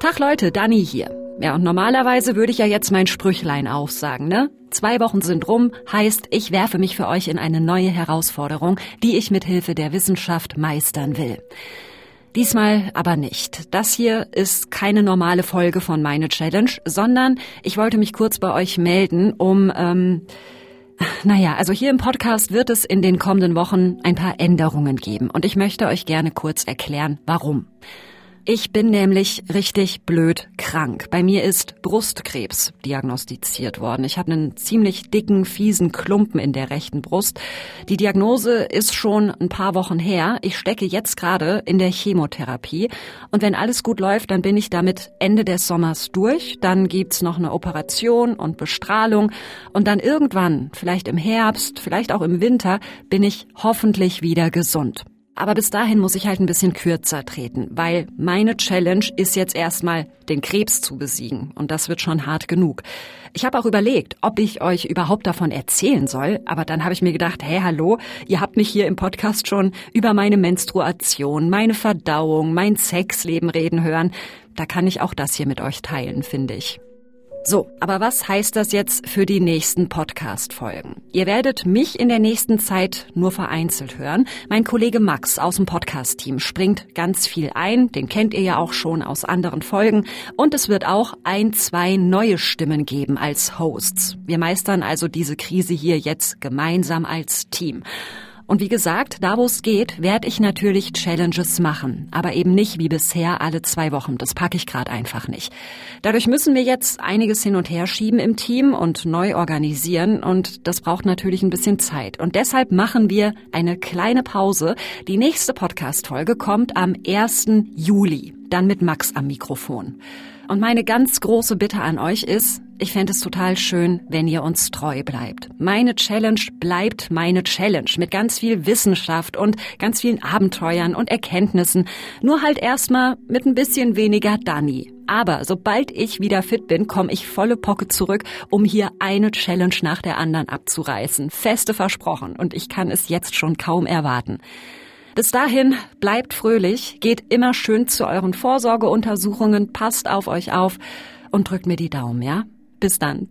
Tag Leute, Dani hier. Ja, und normalerweise würde ich ja jetzt mein Sprüchlein aufsagen, ne? Zwei Wochen sind rum, heißt, ich werfe mich für euch in eine neue Herausforderung, die ich mit Hilfe der Wissenschaft meistern will. Diesmal aber nicht. Das hier ist keine normale Folge von meine Challenge, sondern ich wollte mich kurz bei euch melden, um ähm, naja, also hier im Podcast wird es in den kommenden Wochen ein paar Änderungen geben und ich möchte euch gerne kurz erklären, warum. Ich bin nämlich richtig blöd krank. Bei mir ist Brustkrebs diagnostiziert worden. Ich habe einen ziemlich dicken, fiesen Klumpen in der rechten Brust. Die Diagnose ist schon ein paar Wochen her. Ich stecke jetzt gerade in der Chemotherapie. Und wenn alles gut läuft, dann bin ich damit Ende des Sommers durch. Dann gibt's noch eine Operation und Bestrahlung. Und dann irgendwann, vielleicht im Herbst, vielleicht auch im Winter, bin ich hoffentlich wieder gesund. Aber bis dahin muss ich halt ein bisschen kürzer treten, weil meine Challenge ist jetzt erstmal, den Krebs zu besiegen. Und das wird schon hart genug. Ich habe auch überlegt, ob ich euch überhaupt davon erzählen soll, aber dann habe ich mir gedacht, hey, hallo, ihr habt mich hier im Podcast schon über meine Menstruation, meine Verdauung, mein Sexleben reden hören. Da kann ich auch das hier mit euch teilen, finde ich. So, aber was heißt das jetzt für die nächsten Podcast-Folgen? Ihr werdet mich in der nächsten Zeit nur vereinzelt hören. Mein Kollege Max aus dem Podcast-Team springt ganz viel ein. Den kennt ihr ja auch schon aus anderen Folgen. Und es wird auch ein, zwei neue Stimmen geben als Hosts. Wir meistern also diese Krise hier jetzt gemeinsam als Team. Und wie gesagt, da wo es geht, werde ich natürlich Challenges machen, aber eben nicht wie bisher alle zwei Wochen. Das packe ich gerade einfach nicht. Dadurch müssen wir jetzt einiges hin und her schieben im Team und neu organisieren und das braucht natürlich ein bisschen Zeit. Und deshalb machen wir eine kleine Pause. Die nächste Podcast-Folge kommt am 1. Juli, dann mit Max am Mikrofon. Und meine ganz große Bitte an euch ist, ich fände es total schön, wenn ihr uns treu bleibt. Meine Challenge bleibt meine Challenge mit ganz viel Wissenschaft und ganz vielen Abenteuern und Erkenntnissen. Nur halt erstmal mit ein bisschen weniger Dani. Aber sobald ich wieder fit bin, komme ich volle Pocke zurück, um hier eine Challenge nach der anderen abzureißen. Feste versprochen. Und ich kann es jetzt schon kaum erwarten. Bis dahin bleibt fröhlich, geht immer schön zu euren Vorsorgeuntersuchungen, passt auf euch auf und drückt mir die Daumen, ja? Bis dann.